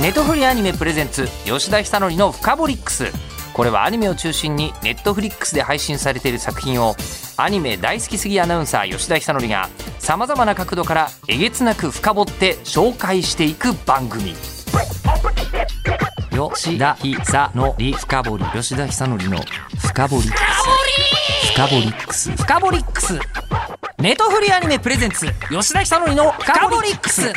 ネットフリアニメプレゼンツ吉田久典の「フカボリックス」これはアニメを中心にネットフリックスで配信されている作品をアニメ大好きすぎアナウンサー吉田久典がさまざまな角度からえげつなく深掘って紹介していく番組。吉田久典深掘り吉田久典の深掘りックス。深掘りックス。深掘りックス。ネトフリアニメプレゼンツ吉田久典の深掘りックス。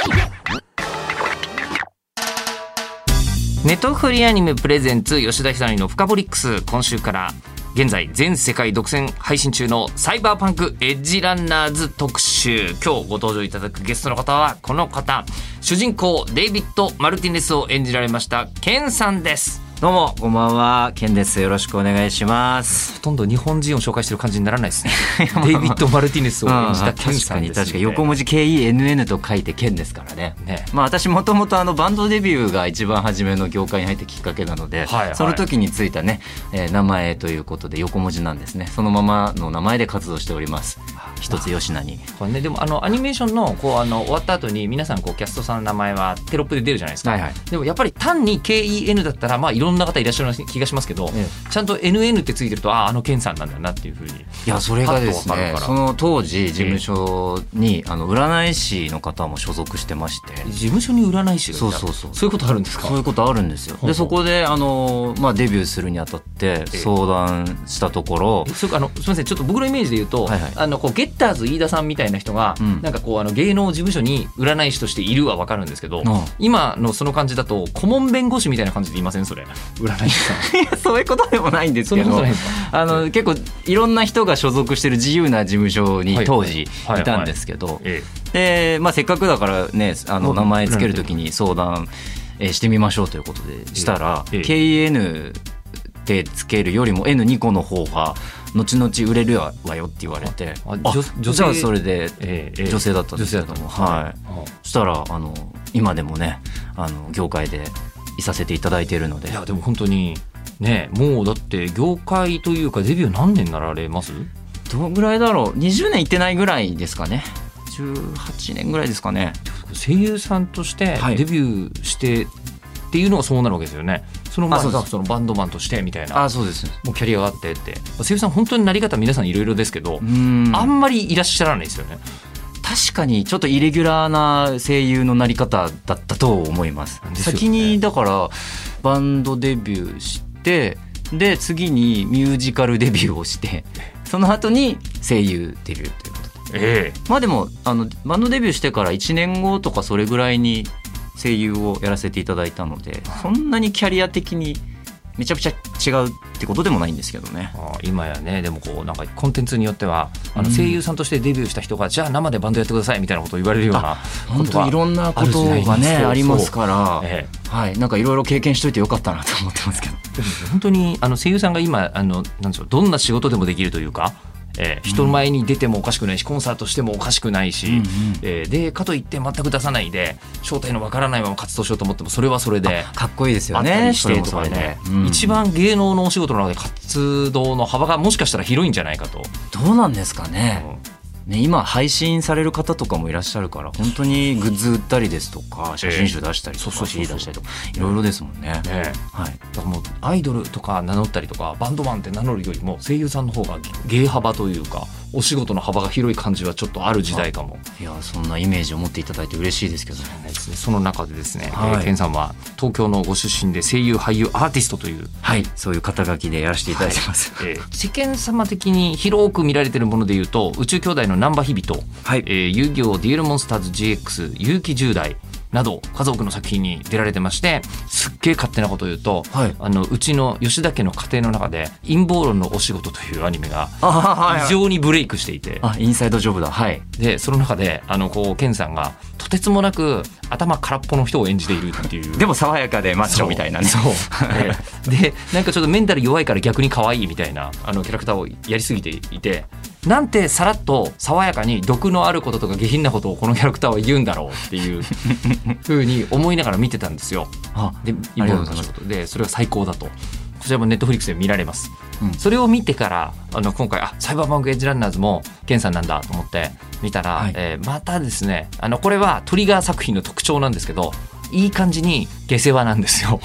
ネットフリアニメプレゼンツ吉田久典のフカボリックス今週から。現在全世界独占配信中のサイバーパンクエッジランナーズ特集今日ご登場いただくゲストの方はこの方主人公デイビッド・マルティネスを演じられましたケンさんですどうも、こんばんは。ケンです。よろしくお願いします。ほとんど日本人を紹介してる感じにならないですね デイビッド・マルティネスを演じたケンさんです、ね、確かに、確かに。横文字 KENN と書いてケンですからね。ねまあ私もともとあのバンドデビューが一番初めの業界に入ったきっかけなので、はいはいその時についたね、えー名前ということで横文字なんですね。そのままの名前で活動しております。一つ吉名に。これね、でもあのアニメーションのこうあの終わった後に皆さんこうキャストさんの名前はテロップで出るじゃないですか、はいはい。でもやっぱり単に KEN だったらまあいろんな方いらっしゃる気がしますけど、えちゃんと NN ってついてるとあああのケンさんなんだなっていうふうにいや、それがですねその当時事務所に、あの、占い師の方も所属してまして、事務所に占い師がいた。そうそうそう。そういうことあるんですか？そういうことあるんですよ。で、そこで、あの、まあ、デビューするにあたって相談したところ。え、それあのすみませんちょっと僕のイメージで言うと、はいはい。あのこうゲッターズ飯田さんみたいな人が、うん。なんかこうあの芸能事務所に占い師としているは分かるんですけど、ん。今のその感じだと顧問弁護士みたいな感じで言いませんそれ占い師さん。そういうことでもないんですけどあの結構いろんな人が所属してる自由な事務所にはい当時いたんですけどえで、まあ、せっかくだからねあのうん。名前つけるときに相談えーしてみましょうということでしたらええ。KN ってつけるよりも N2 個の方が後々売れるわよって言われて。女女性？じゃあそれでえええ女性だったんですけど女性だったもはい。そしたらあの今でもねあの業界でいさせていただいているので。いやでも本当にねもうだって業界というかデビュー何年なられます？どのぐらいだろう？20年いってないぐらいですかね。18年ぐらいですかね。声優さんとしてはい。デビューしてっていうのがそうなるわけですよねその前あそのバンドマンとしてみたいな。あそうです。もうキャリアがあってって。声優さん本当になり方皆さんいろいろですけど、うん。あんまりいらっしゃらないですよね。確かにちょっとイレギュラーな声優のなり方だったと思います。ね。先にだからバンドデビューしてで次にミュージカルデビューをして その後に声優デビューということで。ええ。まあでもあのバンドデビューしてから1年後とかそれぐらいに声優をやらせていただいたのでそんなにキャリア的にめちゃくちゃ違うってことでもないんですけどね。あ今やねでもこうなんかコンテンツによってはあのうん声優さんとしてデビューした人が、じゃあ生でバンドやってくださいみたいなことを言われるような本当いろんなことがねありますから、えはい、なんかいろいろ経験しといてよかったなと思ってますけど。えでも本当にあの声優さんが今あのなんでしょうどんな仕事でもできるというか、ええ人前に出てもおかしくないしコンサートしてもおかしくないし、うんうんええでかといって全く出さないで正体のわからないまま活動しようと思ってもそれはそれで。かっこいいですよね。りしてとかねうん一番芸能のお仕事の中で活動の幅がもしかしたら広いんじゃないかと、どうなんですかね。うんね、今配信される方とかもいらっしゃるから本当にグッズ売ったりですとか写真集出したりとか CD 出したりとかいろいろですもんね。ねえ。はい、だからもうアイドルとか名乗ったりとかバンドマンって名乗るよりも声優さんの方が芸幅というかお仕事の幅が広い感じはちょっとある時代かも。い。やそんなイメージを持っていただいて嬉しいですけどね。その中でですね、はい。えーケンさんは東京のご出身で声優俳優アーティストという、はい、そういう肩書きでやらせていただいてます。えー世間様的に広く見られてるものでいうと宇宙兄弟の難波日々と、はい。えー遊戯王デュエルモンスターズ GX 勇気10代など数多くの作品に出られてましてすっげえ勝手なことを言うと、はいあのうちの吉田家の家庭の中で「陰謀論のお仕事」というアニメが非常にブレイクしていて、あインサイドジョブだ。はい。でその中であのこうケンさんがとてつもなく頭空っぽの人を演じているっていう。でも爽やかでマッチョみたいなね。そう ええでなんかちょっとメンタル弱いから逆に可愛いみたいなあのキャラクターをやりすぎていてなんてさらっと爽やかに毒のあることとか下品なことをこのキャラクターは言うんだろうっていう ふうに思いながら見てたんですよ。あでありがとうございます仕事でそれが最高だと。こちらもネットフリックスで見られます、うん。それを見てからあの今回あサイバーバンクエッジランナーズもケンさんなんだと思って見たら、はい。えーまたですねあのこれはトリガー作品の特徴なんですけどいい感じに下世話なんですよ。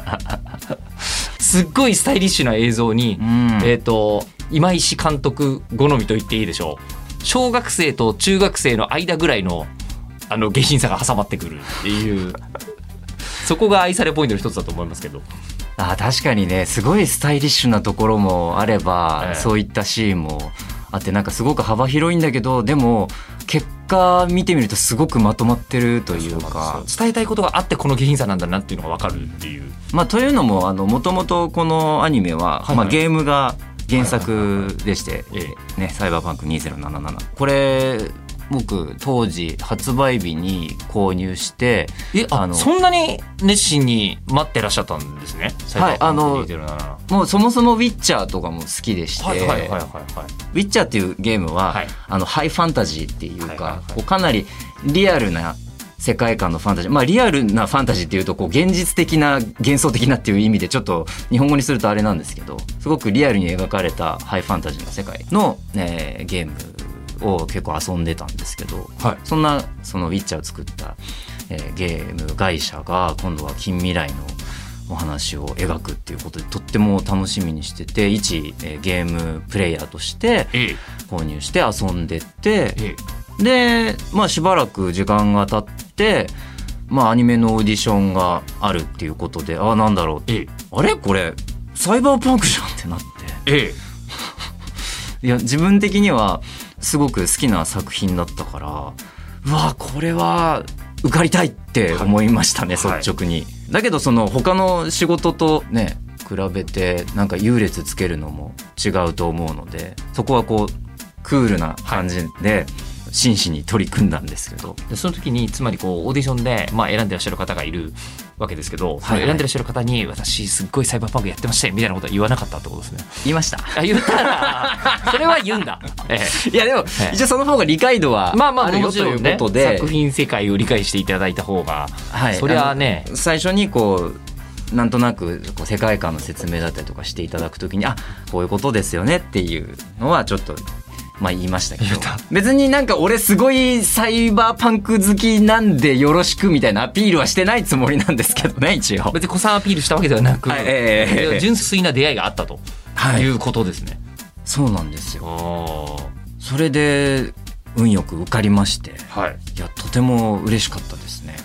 すっごいスタイリッシュな映像に、うん。えっ、と今石監督好みと言っていいでしょう。小学生と中学生の間ぐらいのあの下品さが挟まってくるっていう。そこが愛されポイントの一つだと思いますけどあ確かにねすごいスタイリッシュなところもあれば、ええ。そういったシーンもあってなんかすごく幅広いんだけどでも結果見てみるとすごくまとまってるというか。伝えたいことがあってこの下品さなんだなっていうのが分かるっていう。まあ、というのもあのもともとこのアニメは、はいはい。まあ、ゲームが原作でしてええ。ね「サイバーパンク2077」これ僕当時発売日に購入してえああのそんなに熱心に待ってらっしゃったんですね？はいあのサイバーパンク2077もうそもそも「ウィッチャー」とかも好きでして、はいはいはいはいはいウィッチャーっていうゲームは、はい。あのハイファンタジーっていうか、こうかなりリアルな世界観のファンタジー。まあリアルなファンタジーっていうとこう現実的な幻想的なっていう意味でちょっと日本語にするとあれなんですけどすごくリアルに描かれたハイファンタジーの世界の、えーゲームを結構遊んでたんですけどはい。そんなそのウィッチャーを作った、えーゲーム会社が今度は近未来のお話を描くっていうことでとっても楽しみにしてて一、えーゲームプレイヤーとしてええ。購入して遊んでってえでまあしばらく時間が経ってまあアニメのオーディションがあるっていうことであなんだろう。ええ。あれ？これサイバーパンクじゃんってなって。ええ。いや自分的にはすごく好きな作品だったからうわこれは受かりたいって思いましたね、はい。率直に。だけどその他の仕事とね比べてなんか優劣つけるのも違うと思うのでそこはこうクールな感じで真摯に取り組んだんですけど、でその時につまりこうオーディションで、まあ、選んでらっしゃる方がいるわけですけど、そのはい選んでらっしゃる方に私すっごいサイバーパンクやってましたよみたいなことは言わなかったってことですね。言いました。あ言ったら それは言うんだ。えいやでも、ええ一応その方が理解度はえまあまああるよというんことで、作品世界を理解していただいた方が、はいそりゃあね最初にこうなんとなくこう世界観の説明だったりとかしていただくときにあこういうことですよねっていうのはちょっと。まあ言いましたけど。別になんか俺すごいサイバーパンク好きなんでよろしくみたいなアピールはしてないつもりなんですけどね一応。別に子さんアピールしたわけではなく、はいええええ。純粋な出会いがあったとはい。いうことですね。そうなんですよ。それで運よく受かりまして。はい、いやとても嬉しかったですね。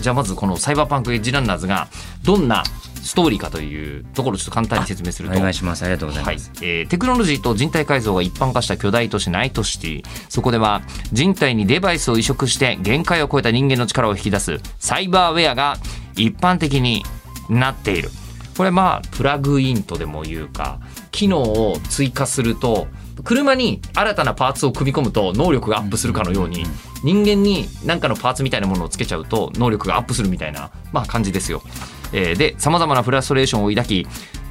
じゃあまずこのサイバーパンクエッジランナーズがどんなストーリーかというところをちょっと簡単に説明すると。お願いします。ありがとうございはい。ます、えーテクノロジーと人体改造が一般化した巨大都市ナイトシティそこでは人体にデバイスを移植して限界を超えた人間の力を引き出すサイバーウェアが一般的になっている。これまあプラグインとでも言うか。機能を追加すると車に新たなパーツを組み込むと能力がアップするかのように人間に何かのパーツみたいなものをつけちゃうと能力がアップするみたいな、まあ、感じですよ。えでさまざまなフラストレーションを抱き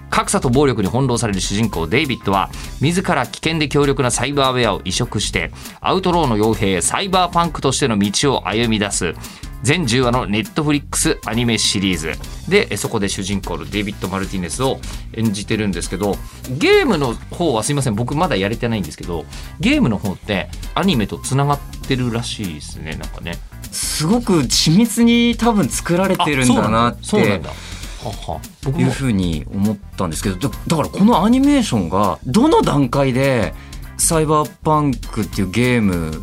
格差と暴力に翻弄される主人公デイビッドは自ら危険で強力なサイバーウェアを移植してアウトローの傭兵サイバーパンクとしての道を歩み出す。全10話のネットフリックスアニメシリーズ。でえそこで主人公のデイビッド・マルティネスを演じてるんですけどゲームの方はすいません。僕まだやれてないんですけどゲームの方ってアニメとつながってるらしいですねなんかね。すごく緻密に多分作られてるんだなってそうなんだ。はは。いうふうに思ったんですけど。だだからこのアニメーションがどの段階でサイバーパンクっていうゲーム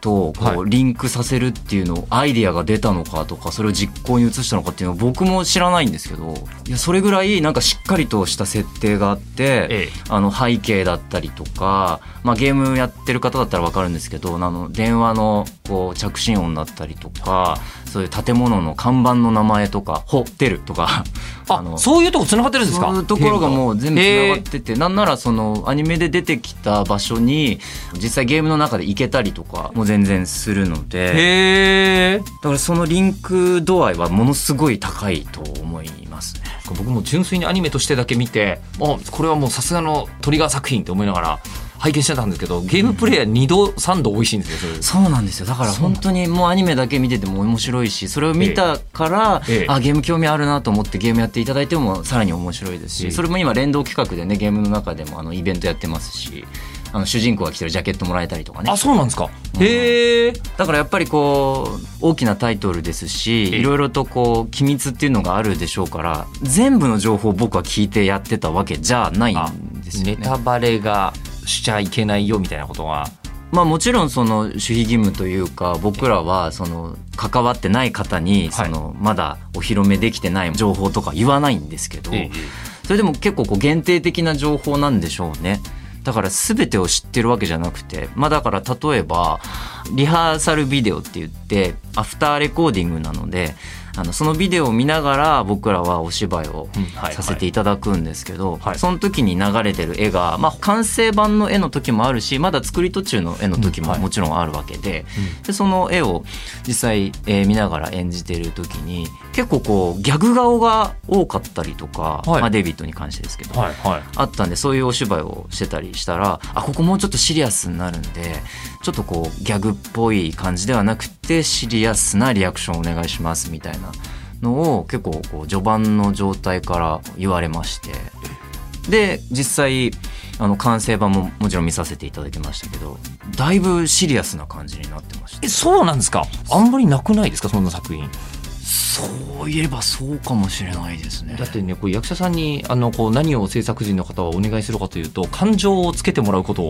とこはうリンクさせるっていうのアイディアが出たのかとかそれを実行に移したのかっていうのは僕も知らないんですけどいやそれぐらいなんかしっかりとした設定があって、ええ。あの背景だったりとか、まあ、ゲームやってる方だったら分かるんですけどあの電話のこう着信音だったりとかそういう建物の看板の名前とかホテルとかあそういうとこつながってるんですか？そういうところがもう全部つながっへててなんならそのアニメで出てきた場所に実際ゲームの中で行けたりとかも全然するのーでへー。だからそのリンク度合いはものすごい高いと思いますね。僕も純粋にアニメとしてだけ見てあこれはもうさすがのトリガー作品って思いながら拝見してたんですけどゲームプレイヤー2度3度美味しいんですよそうなんですよ。だから本当にもうアニメだけ見てても面白いしそれを見たから、ええ。あゲーム興味あるなと思ってゲームやっていただいてもさらに面白いですし、ええ。それも今連動企画でねゲームの中でもあのイベントやってますしあの主人公が着てるジャケットもらえたりとかね。あそうなんですか、へえ。だからやっぱりこう大きなタイトルですしええ。いろいろとこう機密っていうのがあるでしょうから全部の情報を僕は聞いてやってたわけじゃないんですよね。ネタバレがしちゃいけないよみたいなことがまあもちろんその守秘義務というか僕らはその関わってない方にそのまだお披露目できてない情報とか言わないんですけどえ。それでも結構こう限定的な情報なんでしょうね。だから全てを知ってるわけじゃなくてまあだから例えばリハーサルビデオって言ってアフターレコーディングなのであのそのビデオを見ながら僕らはお芝居をさせていただくんですけど、はい。その時に流れてる絵が、まあ、完成版の絵の時もあるしまだ作り途中の絵の時ももちろんあるわけで,、でその絵を実際、えー見ながら演じてる時に結構こうギャグ顔が多かったりとか、はい。まあ、デイビッドに関してですけど、あったんでそういうお芝居をしてたりしたらあここもうちょっとシリアスになるんでちょっとこうギャグっぽい感じではなくてシリアスなリアクションお願いしますみたいななのを結構こう序盤の状態から言われまして。で実際あの完成版ももちろん見させていただきましたけどだいぶシリアスな感じになってましたえそうなんですか？あんまりなくないですか？そんな作品。そういえばそうかもしれないですね。だってねこう役者さんにあのこう何を制作陣の方はお願いするかというと感情をつけてもらうことを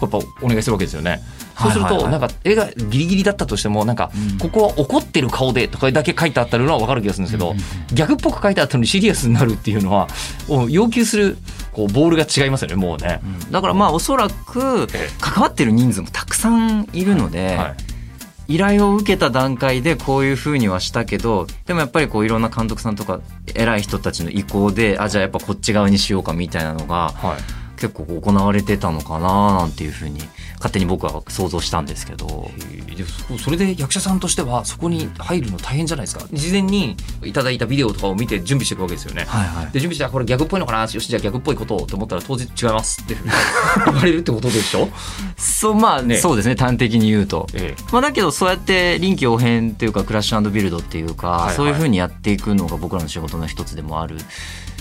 やっぱお願いするわけですよね。そうすると、はい。はいはいなんか絵がギリギリだったとしてもなんか、うん。ここは怒ってる顔でとかだけ書いてあったのは分かる気がするんですけど、ギャグっぽく書いてあったのにシリアスになるっていうのは要求するこうボールが違いますよねもうね。だからまあおそらくえ関わってる人数もたくさんいるので、はい依頼を受けた段階でこういうふうにはしたけどでもやっぱりこういろんな監督さんとか偉い人たちの意向であじゃあやっぱこっち側にしようかみたいなのがはい。結構行われてたのかななんていうふうに勝手に僕は想像したんですけど。そそれで役者さんとしてはそこに入るの大変じゃないですか。事前にいただいたビデオとかを見て準備していくわけですよね。はいはい。で準備してあこれギャグっぽいのかな？よしじゃあギャグっぽいことをと思ったら当日違いますって。言われるってことでしょ、そうまあ、ね。そうですね端的に言うと。ええ。まあ、だけどそうやって臨機応変っていうかクラッシュビルドっていうか、はいはい。そういうふうにやっていくのが僕らの仕事の一つでもある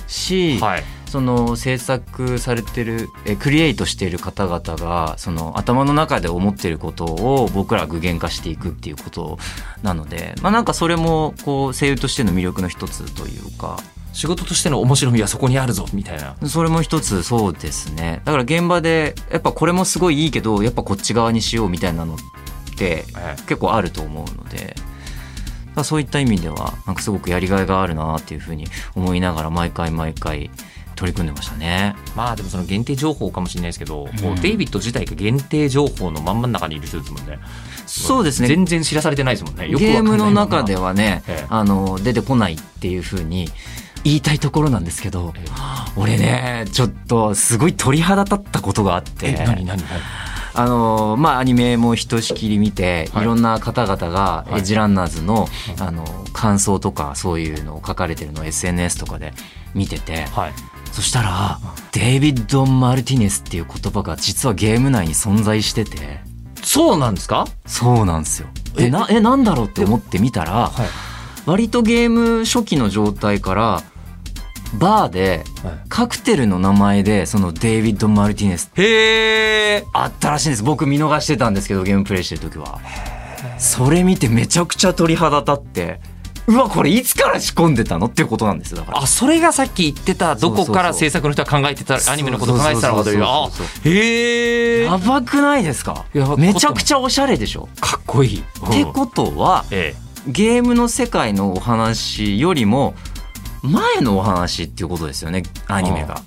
し、はいその制作されてるえクリエイトしている方々がその頭の中で思っていることを僕ら具現化していくっていうことなので、まあ、なんかそれもこう声優としての魅力の一つというか。仕事としての面白みはそこにあるぞみたいな。それも一つそうですね。だから現場でやっぱこれもすごいいいけどやっぱこっち側にしようみたいなのってえ結構あると思うので。まあそういった意味ではなんかすごくやりがいがあるなっていうふうに思いながら毎回毎回取り組んでましたね。まあでもその限定情報かもしれないですけど、こううんデイビッド自体が限定情報のまん真ん中にいる人ですもんね。そうですね。全然知らされてないですもんね。ゲームの中ではね、ええ。あの出てこないっていうふうに言いたいところなんですけど、ええ。俺ねちょっとすごい鳥肌立ったことがあっえて何何何？あのまあアニメもひとしきり見て、はい。い、ろんな方々がはい。エッジランナーズの,、あの感想とかそういうのを書かれてるのを SNS とかで見てて、はいそしたらデイビッド・マルティネスっていう言葉が実はゲーム内に存在してて。そうなんですか？そうなんですよ。え？でなえなんだろうって思ってみたら、はい。割とゲーム初期の状態からバーでカクテルの名前でそのデイビッド・マルティネス。へえあったらしいんです。僕見逃してたんですけどゲームプレイしてる時は。それ見てめちゃくちゃ鳥肌立ってうわこれいつから仕込んでたのっていうことなんですよだから。あそれがさっき言ってたどこから制作の人は考えてたアニメのことを考えてたのかというあへえやばくないですか？めちゃくちゃおしゃれでしょ？かっこいい。ってことはえゲームの世界のお話よりも前のお話っていうことですよねアアニメが。あああ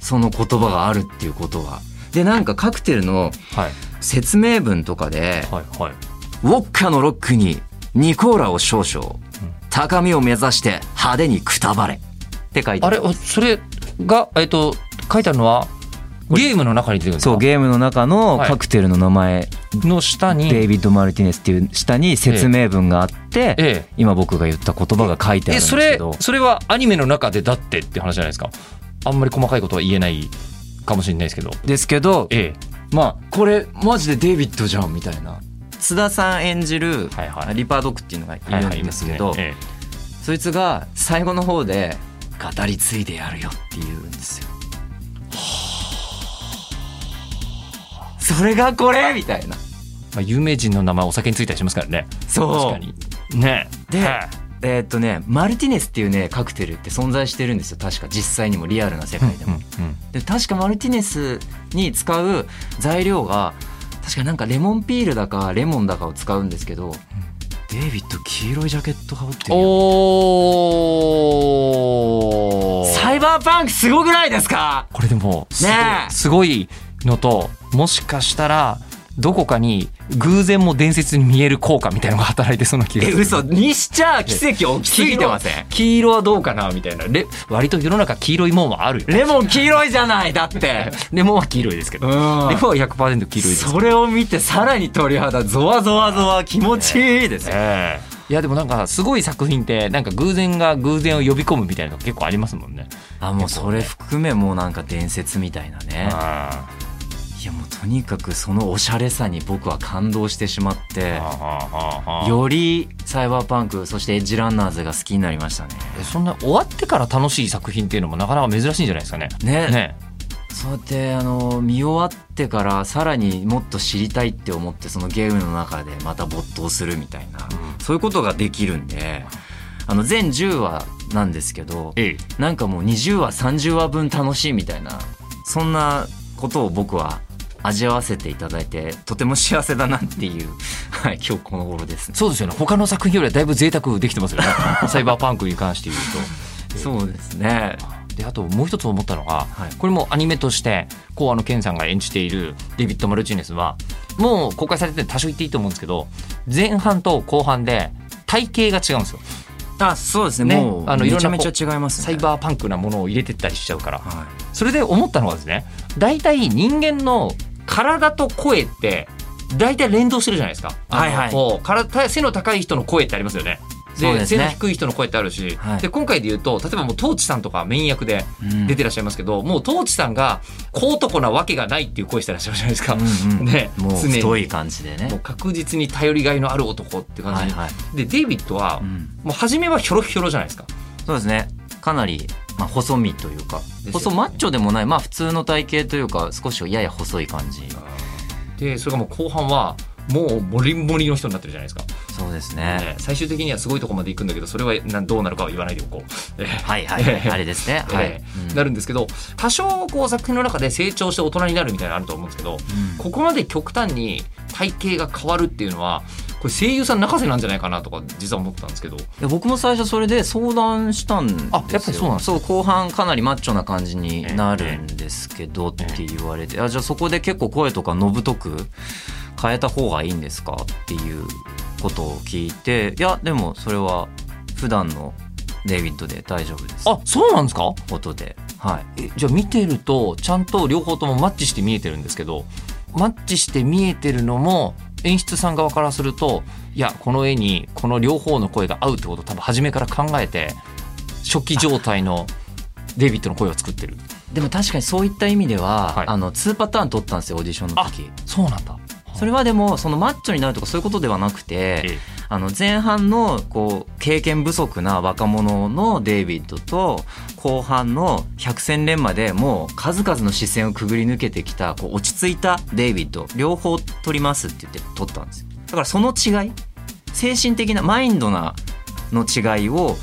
その言葉があるっていうことは。でなんかカクテルのはい。説明文とかではいはい。ウォッカのロックにニコーラを少々。高みを目指して派手にくたばれ。って書いてあれおそれがえっと書いてあるのはゲームの中に出てくるんですか？そうゲームの中のはい。カクテルの名前、の下に。デイビッド・マルティネスっていう下に説明文があって、え今僕が言った言葉が書いてあるんですええそれけどそれはアニメの中でだってって話じゃないですか？あんまり細かいことは言えないかもしれないですけどですけどえまあこれマジでデイビッドじゃんみたいな津田さん演じるリパードックっていうのがいるはいんですけど、えそいつが最後の方で語り継いでやるよって言うんですよ。それがこれみたいな。まあ、有名人の名前お酒についたりしますからね。そう。確かに。ね。ではい。えーっとねマルティネスっていうねカクテルって存在してるんですよ。確か。実際にもリアルな世界でも、うんうん。で確かマルティネスに使う材料が確かなんかレモンピールだかレモンだかを使うんですけど、デイビッド黄色いジャケット羽織ってるよ。おー。サイバーパンクすごくないですか？これでもすごいねえ。すごいのともしかしたらどこかに偶然も伝説に見える効果みたいなのが働いてそうな気がする。え嘘。にしちゃ奇跡起きすぎてません？黄色はどうかなみたいな。レ割と世の中黄色いもんはあるよレモン黄色いじゃないだって。レモンは黄色いですけど、レモンは100%黄色いですそれを見てさらに鳥肌ゾワゾワゾワ気持ちいいです。よ、ええ。いやでもなんかすごい作品ってなんか偶然が偶然を呼び込むみたいなの結構ありますもんね。あもうそれ含めもうなんか伝説みたいなねとにかくそのおしゃれさに僕は感動してしまってあよりサイバーパンクそしてエッジランナーズが好きになりましたね。そんな終わってから楽しい作品っていうのもなかなか珍しいんじゃないですかね。ね。ね。そうやってあの見終わってからさらにもっと知りたいって思ってそのゲームの中でまた没頭するみたいな、そういうことができるんであの全10話なんですけどええ。なんかもう20話30話分楽しいみたいなそんなことを僕は味わわせていただいてとても幸せだなっていう、はい、今日この頃ですね。そうですよね他の作品よりはだいぶ贅沢できてますよね サイバーパンクに関して言うと。そうですね。であともう一つ思ったのが、はいこれもアニメとしてこうあのケンさんが演じているデイビッド・マルチネスはもう公開されてて多少言っていいと思うんですけど前半と後半で体型が違うんですよ。あそうですねねもうあのいろんなめちゃめちゃ違いますね。サイバーパンクなものを入れてったりしちゃうから。はそれで思ったのはですね大体人間の体と声って大体連動してるじゃないですか。はいはいこう体背の高い人の声ってありますよね。そうですね背の低い人の声ってあるし、はいで今回で言うと例えばもうトーチさんとかメイン役で出てらっしゃいますけど、もうトーチさんが小男なわけがないっていう声してらっしゃるじゃないですか。うんうんねもう太い感じでねもう。確実に頼りがいのある男って感じに、はいはい。でデイビッドは、うんもう初めはひょろひょろじゃないですか。そうですね。かなり、まあ、細身というか、細マッチョでもない、まあ普通の体型というか、少しやや細い感じ。でそれがもう後半はもうモリンモリの人になってるじゃないですか。そうですね。ね最終的にはすごいとこまで行くんだけどそれはなどうなるかは言わないでおこう。えーはいはいはい。あれですね。はい。なるんですけど多少こう作品の中で成長して大人になるみたいなのあると思うんですけどうんここまで極端に体型が変わるっていうのはこれ声優さん泣かせなんじゃないかなとか実は思ったんですけど。いや僕も最初それで相談したんですよ。あやっぱりそうなんそう後半かなりマッチョな感じになるんですけどって言われて、あじゃあそこで結構声とかのぶとく変えた方がいいんですかっていうことを聞いて。いやでもそれは普段のデイビッドで大丈夫です。あそうなんですか？ことで。はい。えじゃあ見てるとちゃんと両方ともマッチして見えてるんですけど。マッチして見えてるのも演出さん側からするといやこの絵にこの両方の声が合うってことを多分初めから考えて初期状態のデイビッドの声を作ってる。でも確かにそういった意味では、はい。あの2パターン取ったんですよオーディションの時。そうなんだ。それはでもそのマッチョになるとかそういうことではなくて、ええあの前半のこう経験不足な若者のデイビッドと後半の百戦錬磨でもう数々の視線をくぐり抜けてきたこう落ち着いたデイビッド両方取りますって言って取ったんですよ。だからその違い精神的なマインドなの違いを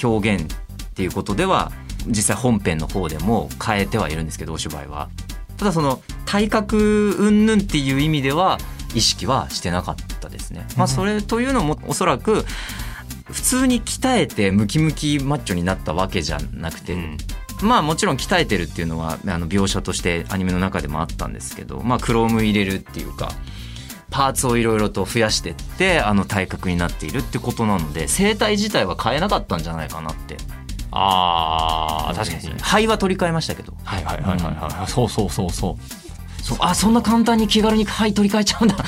表現っていうことでは実際本編の方でも変えてはいるんですけどお芝居は。ただその体格云々っていう意味では意識はしてなかったですね。まあそれというのもおそらく普通に鍛えてムキムキマッチョになったわけじゃなくて、うん。まあもちろん鍛えてるっていうのはあの描写としてアニメの中でもあったんですけど、まあクローム入れるっていうかパーツをいろいろと増やしてってあの体格になっているってことなので生態自体は変えなかったんじゃないかなって。あー確かに。肺は取り替えましたけど。はいはいはいはいはい。そうそうそうそうそうあそんな簡単に気軽に肺取り替えちゃうんだ。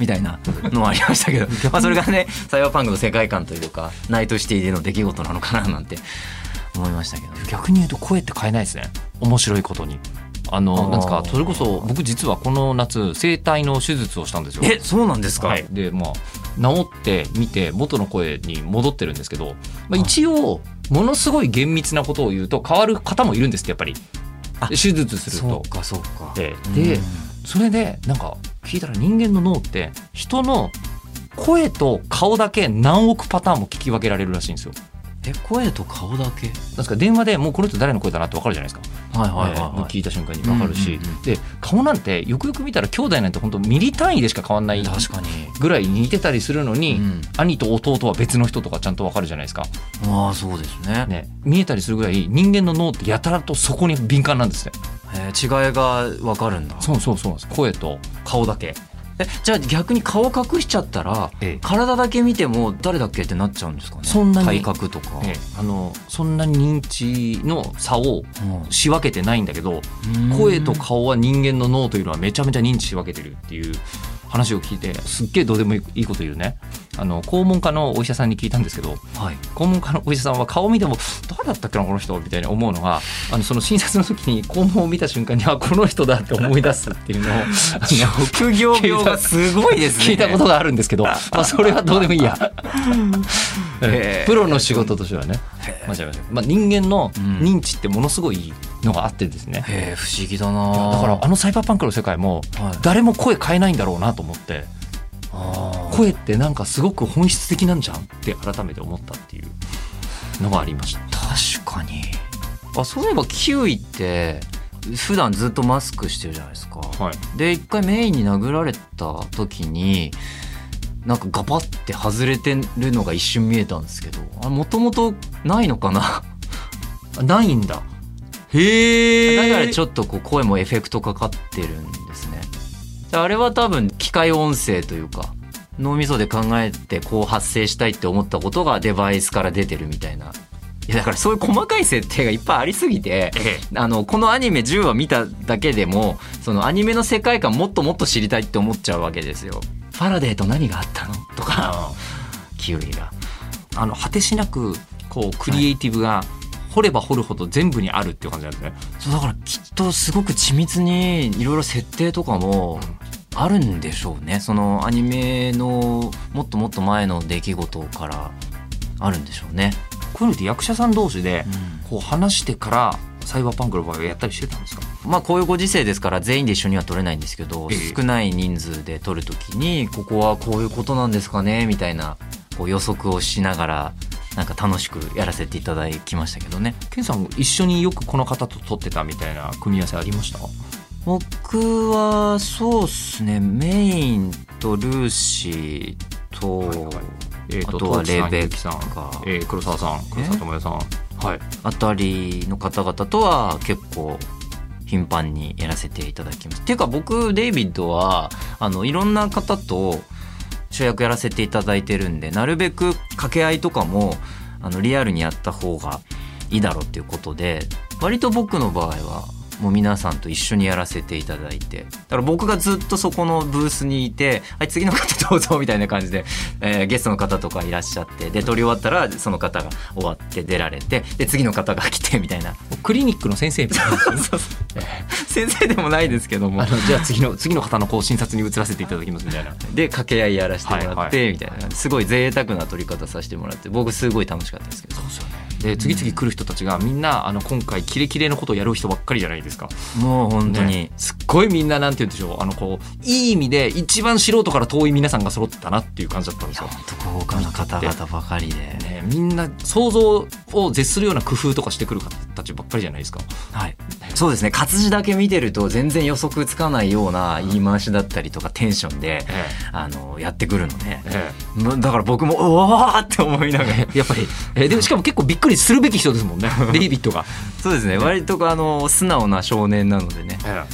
みたいなのはありましたけど、まあ、それがねサイバーパンクの世界観というかナイトシティでの出来事なのかななんて思いましたけど。逆に言うと声って変えないですね。面白いことに。あのなんですかそれこそ僕実はこの夏声帯の手術をしたんですよ。えそうなんですか、はい、でまあ治ってみて元の声に戻ってるんですけど、まあ、一応ものすごい厳密なことを言うと変わる方もいるんですってやっぱり。あ手術するとそう。かそうかええでうんそれでなんか聞いたら人間の脳って人の声と顔だけ何億パターンも聞き分けられるらしいんですよ。え声と顔だけ？なんですか電話でもうこの人誰の声だなって分かるじゃないですか。はいはいはい、はい。聞いた瞬間に分かるし、うん。うんうんで顔なんてよくよく見たら兄弟なんて本当ミリ単位でしか変わんない確かに、ぐらい似てたりするのに、うん。兄と弟は別の人とかちゃんと分かるじゃないですか、ああそうですね。ね、見えたりするぐらい人間の脳ってやたらとそこに敏感なんですねえー違いが分かるんだ。そうそうそうなんです。声と顔だけ。えじゃあ逆に顔隠しちゃったら、ええ。体だけ見ても誰だっけってなっちゃうんですかね？そんなに。体格とか、ええ。あのそんなに認知の差をうん。仕分けてないんだけど声と顔は人間の脳というのはめちゃめちゃ認知し分けてるっていう話を聞いてすっげえどうでもいいこと言うね。あの肛門科のお医者さんに聞いたんですけどはい。肛門科のお医者さんは顔見ても誰だったっけなこの人みたいに思うのがあのその診察の時に肛門を見た瞬間にあこの人だって思い出すっていうのを 職業病がすごいですね。聞いたことがあるんですけど、まあ、それはどうでもいいや。プロの仕事としてはね、間違えましたまあ、人間のうん。認知ってものすごいのがあってですね、不思議だなだからあのサイバーパンクの世界もはい。誰も声変えないんだろうなと思って声ってなんかすごく本質的なんじゃんって改めて思ったっていうのがありました。確かに。あそういえばキウイって普段ずっとマスクしてるじゃないですか、はい。で一回メインに殴られた時になんかガバって外れてるのが一瞬見えたんですけどあもともとないのかな？あ ないんだ。へえだからちょっとこう声もエフェクトかかってるんですね。であれは多分機械音声というか脳みそで考えてこう発生したいって思ったことがデバイスから出てるみたいな。いやだからそういう細かい設定がいっぱいありすぎてえあのこのアニメ10話見ただけでもそのアニメの世界観もっともっと知りたいって思っちゃうわけですよ。ファラデーと何があったの？とか。キウイが。あの果てしなくこうクリエイティブが掘れば掘るほど全部にあるっていう感じなんですね。そうだからきっとすごく緻密にいろいろ設定とかもあるんでしょうね。そのアニメのもっともっと前の出来事からあるんでしょうね。こういうのって役者さん同士でこう話してからサイバーパンクの場合はやったりしてたんですか？まあこういうご時世ですから全員で一緒には撮れないんですけど、ええ。少ない人数で撮るときにここはこういうことなんですかねみたいなこう予測をしながらなんか楽しくやらせていただきましたけどね。ケンさん一緒によくこの方と撮ってたみたいな組み合わせありました？僕はそうっすねメインとルーシーと、はいはい。えー、とあとはレベッカ。えー黒沢さん黒沢智也さん。はいあたりの方々とは結構頻繁にやらせていただきます。っていうか僕デイビッドはあのいろんな方と主役やらせていただいてるんでなるべく掛け合いとかもあのリアルにやった方がいいだろうっていうことで割と僕の場合はもう皆さんと一緒にやらせていただいて。だから僕がずっとそこのブースにいて「はい次の方どうぞ」みたいな感じで、えーゲストの方とかいらっしゃってで撮り終わったらその方が終わって出られてで次の方が来てみたいな。クリニックの先生みたいな 先生でもないですけども。あのじゃあ次の次の方のこう診察に移らせていただきますみたいな。で掛け合いやらせてもらはいはってみたいな。すごい贅沢な撮り方させてもらって僕すごい楽しかったですけど。そうですよねで次々来る人たちがみんなあの今回キレキレのことをやる人ばっかりじゃないですか。もう本当に、ね。すっごいみんななんて言うんでしょう。あのこういい意味で一番素人から遠い皆さんが揃ってたなっていう感じだったんですよ。豪華な方々ばかりで、ね、みんな想像を絶するような工夫とかしてくる方たちばっかりじゃないですか。はい、そうですね。活字だけ見てると全然予測つかないような言い回しだったりとかテンションでえあのやってくるので。ええ。だから僕もうわーって思いながら。え やっぱり、えでもしかも結構びっくりするべき人ですもんね。デイビッドが。そうですね。割とあの素直な少年なのでね、え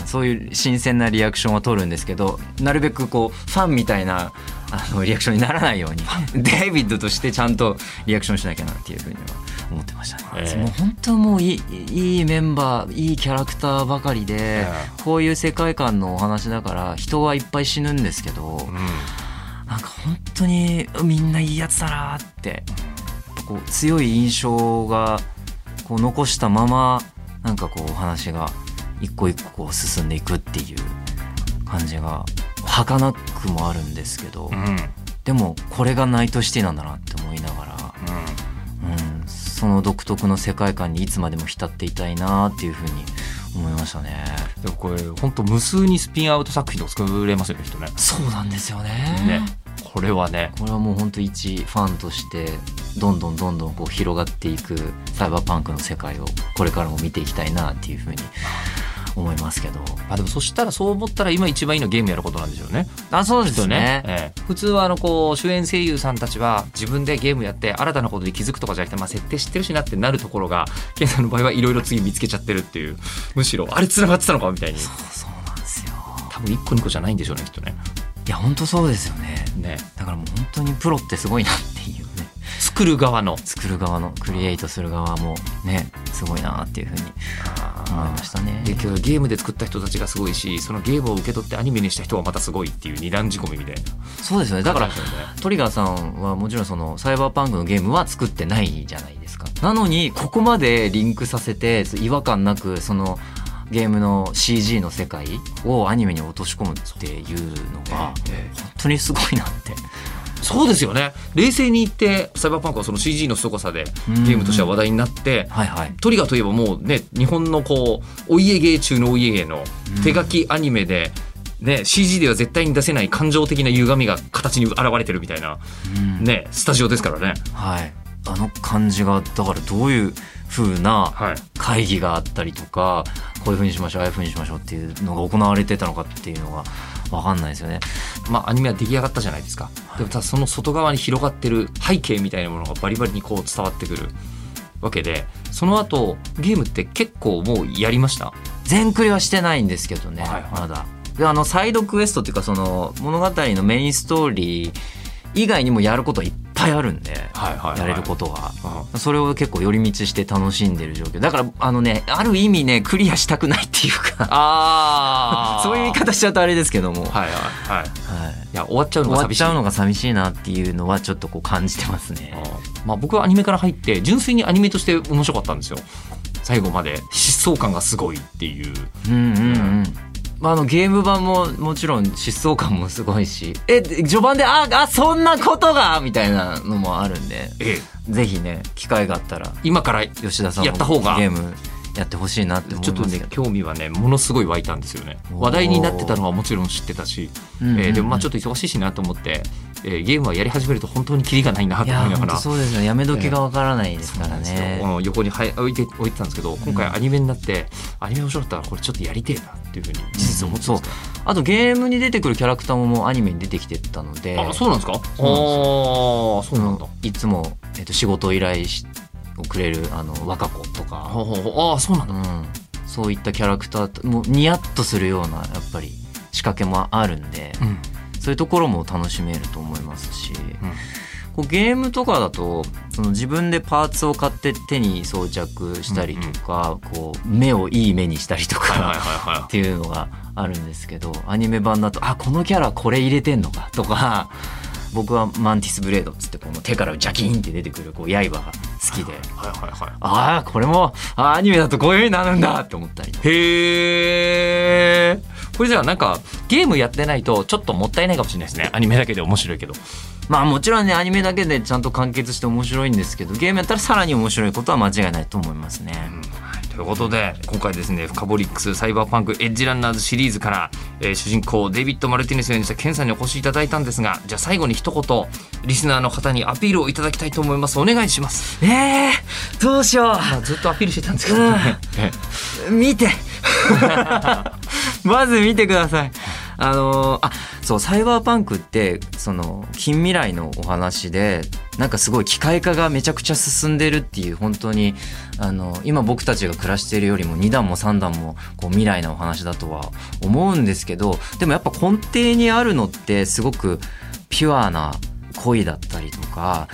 うん、そういう新鮮なリアクションは取るんですけどなるべくこうファンみたいなあのリアクションにならないようにデイビッドとしてちゃんとリアクションしなきゃなっていうふうには思ってましたね。ええ。もう本当もういいいいメンバーいいキャラクターばかりで、え。こういう世界観のお話だから人はいっぱい死ぬんですけど、うん。なんか本当にみんないいやつだなってこう強い印象がこう残したままなんかこうお話が一個一個こう進んでいくっていう感じが儚くもあるんですけど、うん。でもこれがナイトシティなんだなって思いながら、うん、その独特の世界観にいつまでも浸っていたいなっていうふうに思いましたね。でもこれ本当無数にスピンアウト作品を作れますよね人ね。そうなんですよね。ねこれはねこれはもう本当一ファンとしてどんどんどんどんこう広がっていくサイバーパンクの世界をこれからも見ていきたいなっていうふうに思いますけど。あでもそしたらそう思ったら今一番いいのはゲームやることなんでしょうね。あそうできっとね、ええ。普通はあのこう主演声優さんたちは自分でゲームやって新たなことに気づくとかじゃなくて、まあ、設定知ってるしなってなるところがケンさんの場合はいろいろ次見つけちゃってるっていうむしろあれ繋がってたのかみたいに。そうなんですよ。多分1個2個じゃないんでしょうねきっとねいや本当そうですよね。ね。だからもう本当にプロってすごいなっていうね。作る側の。作る側のクリエイトする側もねすごいなっていうふうに思いましたね。で今日ゲームで作った人たちがすごいしそのゲームを受け取ってアニメにした人はまたすごいっていう二段仕込みみたいな。そうですよね。だからね。トリガーさんはもちろんそのサイバーパンクのゲームは作ってないじゃないですか。なのにここまでリンクさせて違和感なくそのゲームの CG の世界をアニメに落とし込むっていうのがええ。本当にすごいなって。そうですよね。冷静に言ってサイバーパンクはその CG の凄さでゲームとしては話題になって、はいはい。トリガーといえばもうね日本のこうお家芸中のお家芸の手書きアニメで、ね、CG では絶対に出せない感情的な歪みが形に現れてるみたいな、うん。ね、スタジオですからね。はい。あの感じがだからどういう風なはい。会議があったりとかこういう風にしましょうああいう風にしましょうっていうのが行われてたのかっていうのが分かんないですよね。まあ、アニメは出来上がったじゃないですか、でもただその外側に広がってる背景みたいなものがバリバリにこう伝わってくるわけでその後ゲームって結構もうやりました？全クリはしてないんですけどね、はいはい。まだ。であのサイドクエストっていうかその物語のメインストーリー以外にもやることはいっぱいあるんで、やれることが。あそれを結構寄り道して楽しんでる状況。だからあのねある意味ねクリアしたくないっていうかあ そういう言い方しちゃうとあれですけども、はいはいはい。はい。い、いや終わっちゃうのが寂しい。ちゃうのが寂しいなっていうのはちょっとこう感じてますね。まあ、僕はアニメから入って純粋にアニメとして面白かったんですよ。最後まで。疾走感がすごいっていう。うんうん。うんまあ、あのゲーム版ももちろん疾走感もすごいし。え序盤でああそんなことがみたいなのもあるんで。ええ。ぜひね機会があったら今から吉田さんやった方が。ゲームやってほしいなって思ちょっとね興味はねものすごい湧いたんですよね。話題になってたのはもちろん知ってたし、えーでもまあちょっと忙しいしなと思って、えーゲームはやり始めると本当にキリがないなと思いながら。そうですよ。やめ時がわからないですからね。この横にはい置いて置いてたんですけど今回アニメになって、アニメ面白かったらこれちょっとやりてえなっていうふうに事実思ってそうますねあとゲームに出てくるキャラクターももうアニメに出てきてたので。あそうなんですか？ああそうなんだ。いつも、えっと、仕事依頼しをくれるあの若子とか、ああそうなんだ。うん、そういったキャラクターともうニヤッとするようなやっぱり仕掛けもあるんで、うんそういうところも楽しめると思いますし、こうゲームとかだとその自分でパーツを買って手に装着したりとか、こう目をいい目にしたりとか、っていうのがあるんですけどアニメ版だとあこのキャラこれ入れてんのかとか僕はマンティスブレードっつってこの手からジャキーンって出てくるこう刃が好きで。はいはいはいああこれもアニメだとこういう風になるんだって思ったり。へえこれじゃあなんかゲームやってないとちょっともったいないかもしれないですね。アニメだけで面白いけど。まあもちろんねアニメだけでちゃんと完結して面白いんですけどゲームやったらさらに面白いことは間違いないと思いますね。ということで今回ですね「フカボリックスサイバーパンクエッジランナーズ」シリーズから、えー主人公デイビッド・マルティネスを演じたケンさんにお越しいただいたんですがじゃあ最後に一言リスナーの方にアピールをいただきたいと思います。お願いします、えー、どうしよまあ、ずっとアピールしてたんですけどね、えう見て まず見てください。あのーあそうサイバーパンクってその近未来のお話でなんかすごい機械化がめちゃくちゃ進んでるっていう本当にあの今僕たちが暮らしているよりも2段も3段もこう未来のお話だとは思うんですけどでもやっぱ根底にあるのってすごくピュアな恋だったりとか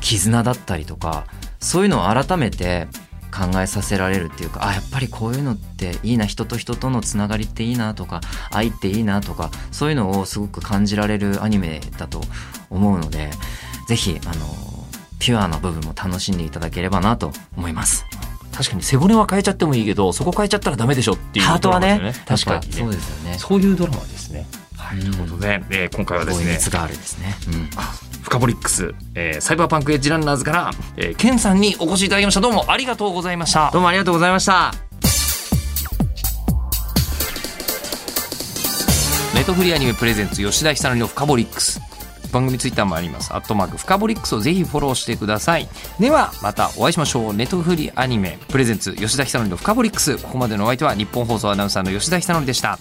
絆だったりとかそういうのを改めて考えさせられるっていうかあやっぱりこういうのっていいな人と人とのつながりっていいなとか愛っていいなとかそういうのをすごく感じられるアニメだと思うのでぜひあのピュアな部分も楽しんでいただければなと思います。確かに背骨は変えちゃってもいいけどそこ変えちゃったらダメでしょっていうハートはね確かにね。そうですよね。そういうドラマですね。はい、うん。ということで、えー今回はですね。ですね。うんフカボリックス、えー、サイバーパンクエッジランナーズから、えー、ケンさんにお越しいただきましたどうもありがとうございましたどうもありがとうございましたネットフリアニメプレゼンツ吉田久典のフカボリックス番組ツイッターもあります。アットマーク、フカボリックスをぜひフォローしてください。では、またお会いしましょう。ネットフリアニメ、プレゼンツ、吉田ひさのりのフカボリックス。ここまでのお相手は、日本放送アナウンサーの吉田ひさでした。